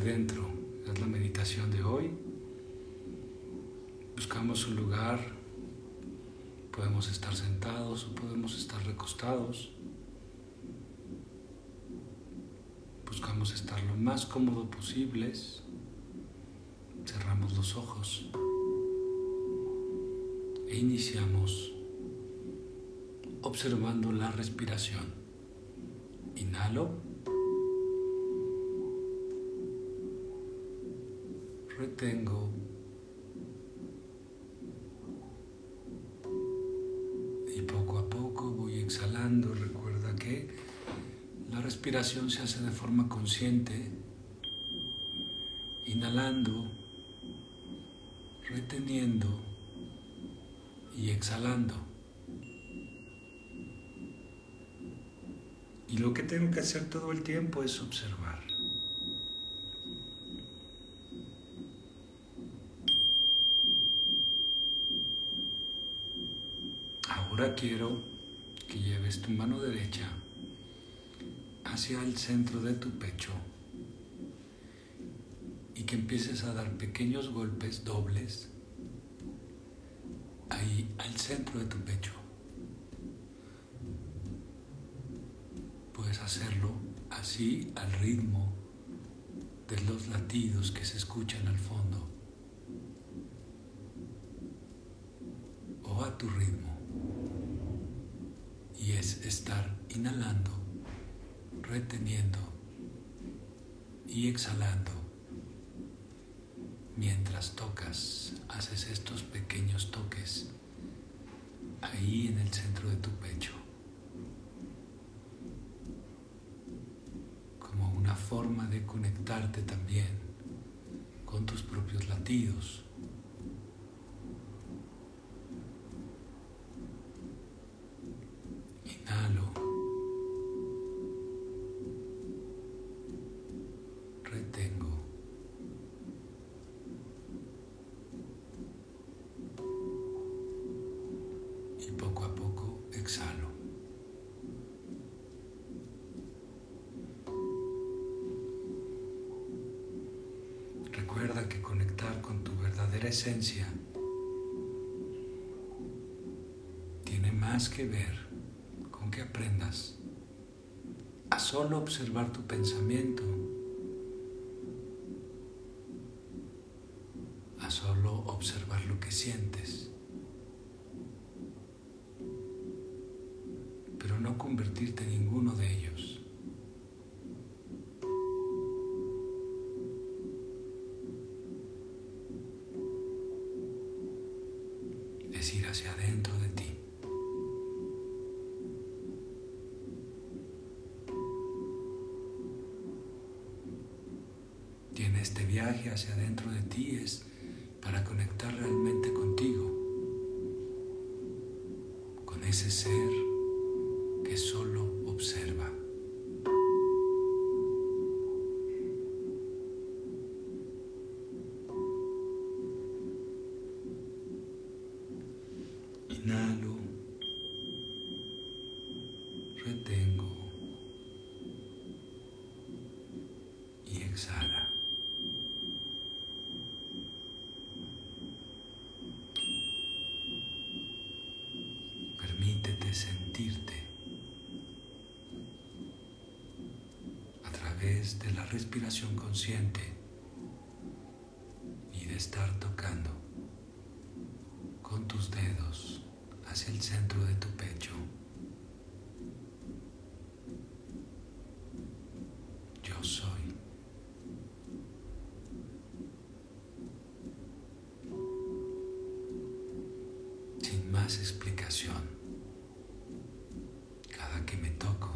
dentro. Es la meditación de hoy. Buscamos un lugar. Podemos estar sentados o podemos estar recostados. Buscamos estar lo más cómodo posibles. Cerramos los ojos e iniciamos observando la respiración. Inhalo. Retengo. Y poco a poco voy exhalando. Recuerda que la respiración se hace de forma consciente. Inhalando, reteniendo y exhalando. Y lo que tengo que hacer todo el tiempo es observar. Ahora quiero que lleves tu mano derecha hacia el centro de tu pecho y que empieces a dar pequeños golpes dobles ahí al centro de tu pecho. Puedes hacerlo así al ritmo de los latidos que se escuchan al fondo o a tu ritmo. Y es estar inhalando, reteniendo y exhalando mientras tocas, haces estos pequeños toques ahí en el centro de tu pecho. forma de conectarte también con tus propios latidos. Tu verdadera esencia tiene más que ver con que aprendas a solo observar tu pensamiento, a solo observar lo que sientes, pero no convertirte en hacia adentro de ti. Tiene este viaje hacia adentro de ti es respiración consciente y de estar tocando con tus dedos hacia el centro de tu pecho. Yo soy. Sin más explicación, cada que me toco,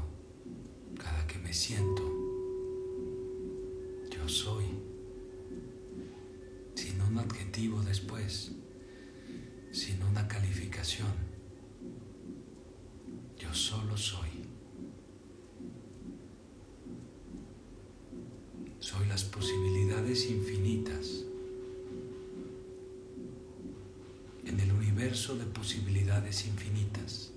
cada que me siento, yo soy, sin un adjetivo después, sin una calificación. Yo solo soy. Soy las posibilidades infinitas en el universo de posibilidades infinitas.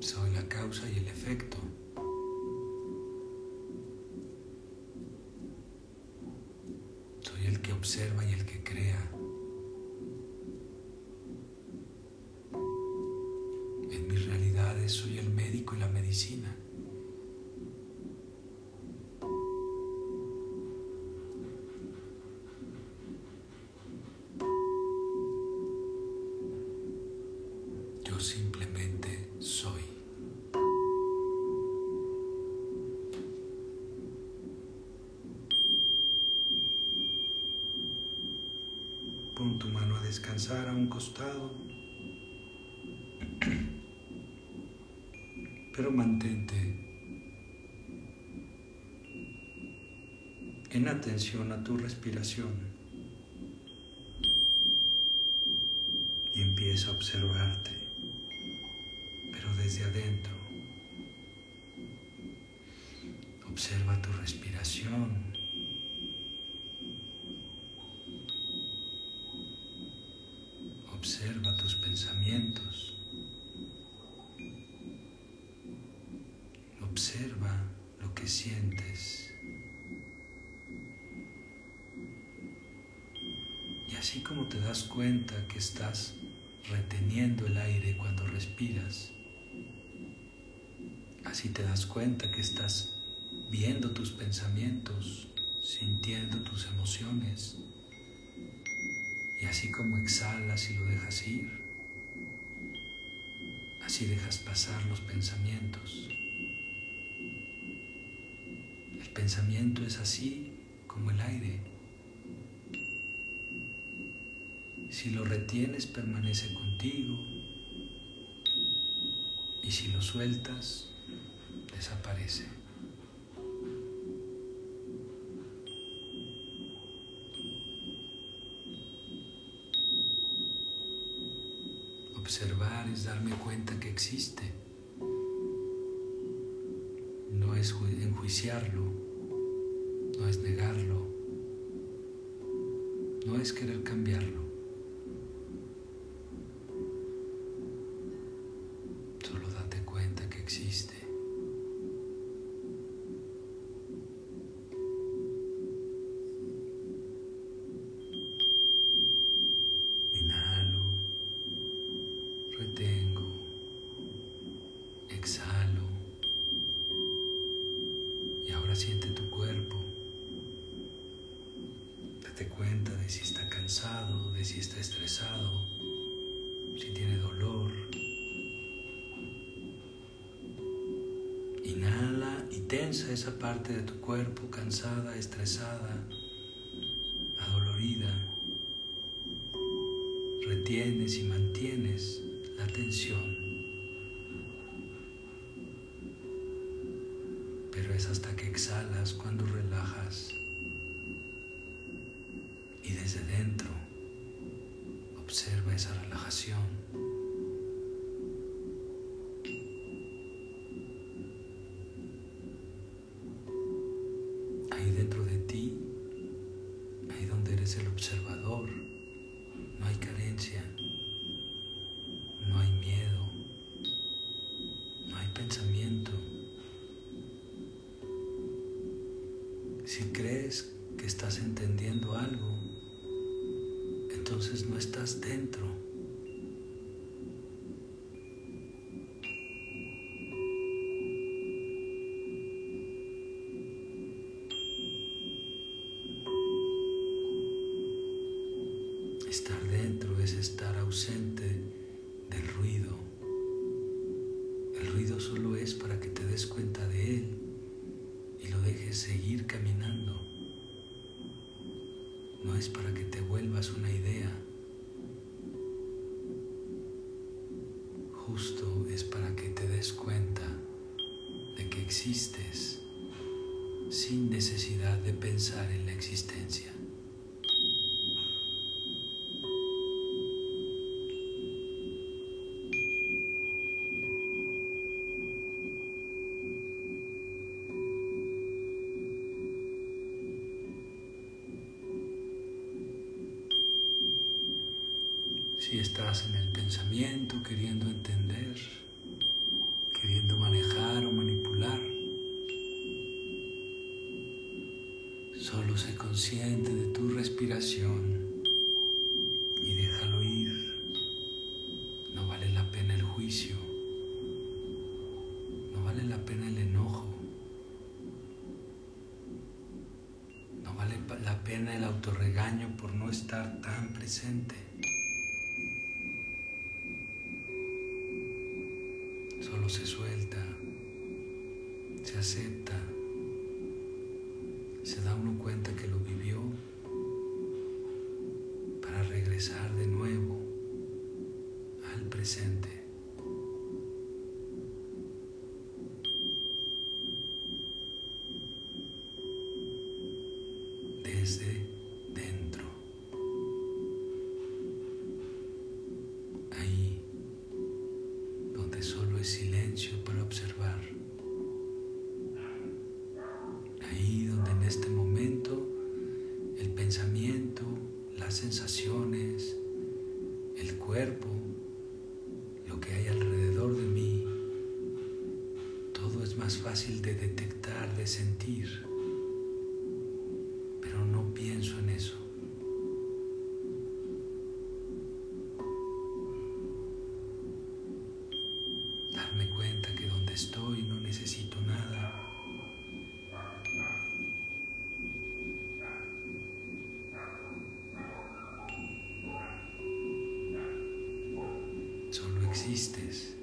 Soy la causa y el efecto. Pon tu mano a descansar a un costado, pero mantente en atención a tu respiración. Y empieza a observarte, pero desde adentro. Observa tu Observa tus pensamientos. Observa lo que sientes. Y así como te das cuenta que estás reteniendo el aire cuando respiras, así te das cuenta que estás viendo tus pensamientos, sintiendo tus emociones y así como exhalas y lo dejas ir, así dejas pasar los pensamientos. El pensamiento es así como el aire. Si lo retienes permanece contigo y si lo sueltas desaparece. Existe. No es enjuiciarlo, no es negarlo, no es querer cambiarlo. Si está estresado, si tiene dolor. Inhala y tensa esa parte de tu cuerpo cansada, estresada, adolorida. Retienes y mantienes la tensión. hasta que exhalas cuando relajas. Y desde dentro observa esa relajación. Estás en el pensamiento queriendo entender queriendo manejar o manipular. Solo sé consciente de tu respiración y déjalo ir. No vale la pena el juicio. No vale la pena el enojo. No vale la pena el autorregaño por no estar tan presente. Solo se suelta, se acepta donde solo es silencio para observar. este momento el pensamiento, las sensaciones, el cuerpo, lo que hay alrededor de mí, todo es más fácil de detectar, de sentir, existes.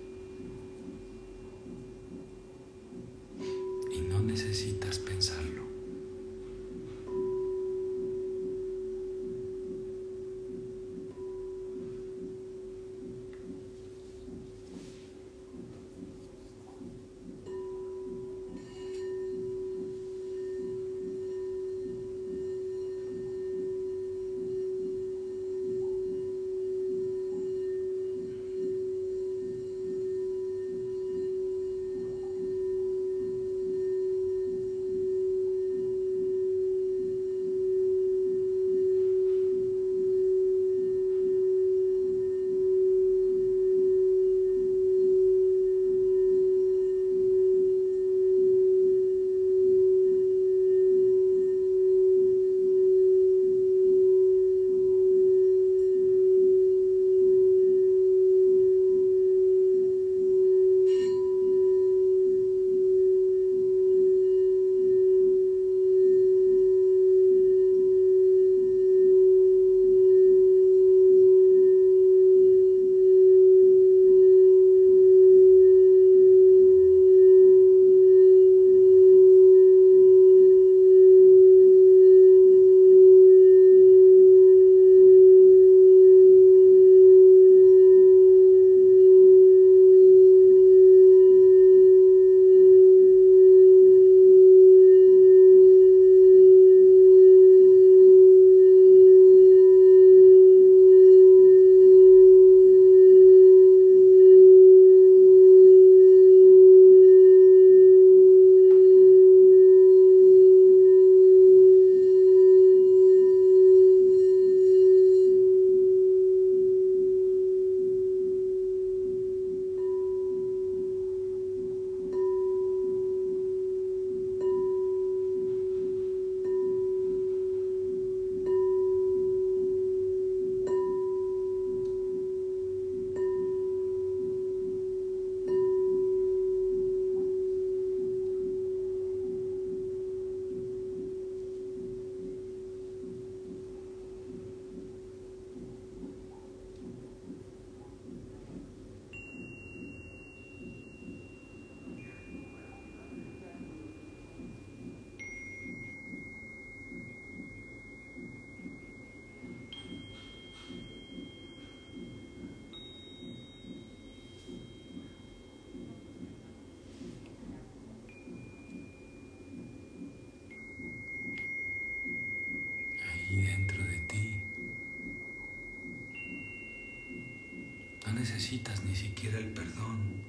Necesitas ni siquiera el perdón,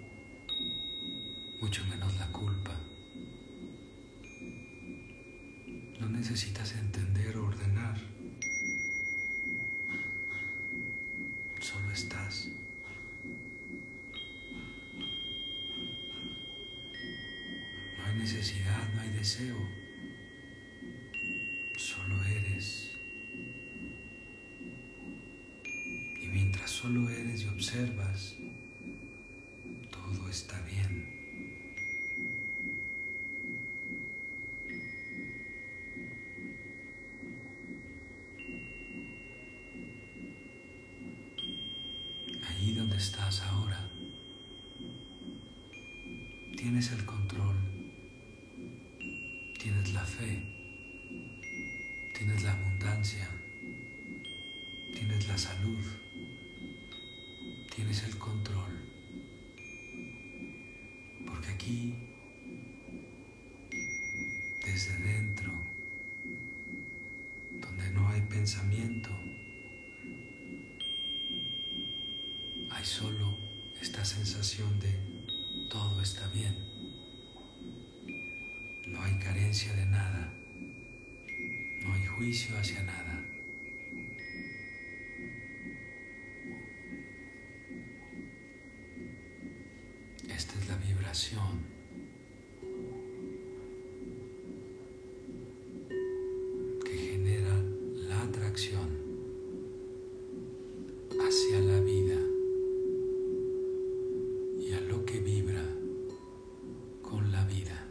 mucho menos la culpa. No necesitas entender o ordenar. Solo estás. necesidad, no hay deseo, solo eres. Y mientras solo eres y observas, todo está bien. Ahí donde estás ahora, tienes el control, tienes la fe, tienes la abundancia, tienes la salud, tienes el control. Porque aquí, desde dentro, donde no hay pensamiento, hay solo esta sensación de todo está bien. No hay carencia de nada. No hay juicio hacia nada. Hacia la vida y a lo que vibra con la vida.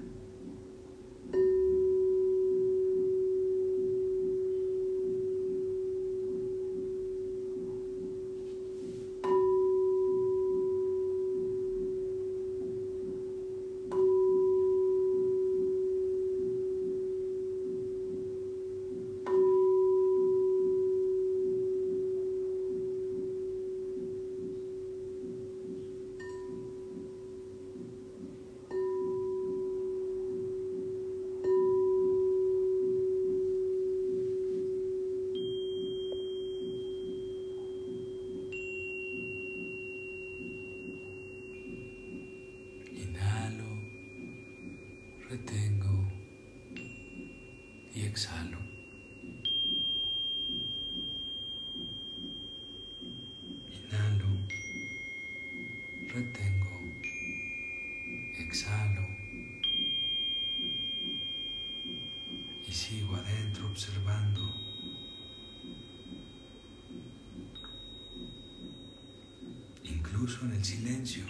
Inhalo, retengo y exhalo. Inhalo, retengo, exhalo y sigo adentro observando. Incluso en el silencio.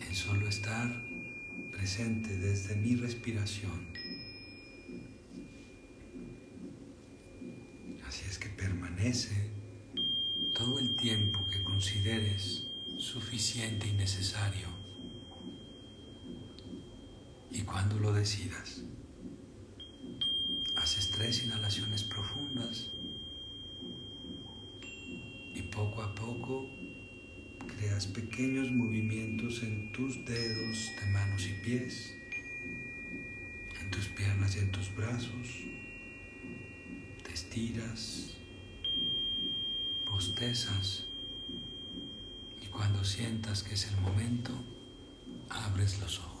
en solo estar presente desde mi respiración. Así es que permanece todo el tiempo que consideres suficiente y necesario. Y cuando lo decidas, haces tres inhalaciones profundas y poco a poco creas pequeños movimientos en tus dedos de manos y pies, en tus piernas y en tus brazos. Te estiras, bostezas y cuando sientas que es el momento, abres los ojos.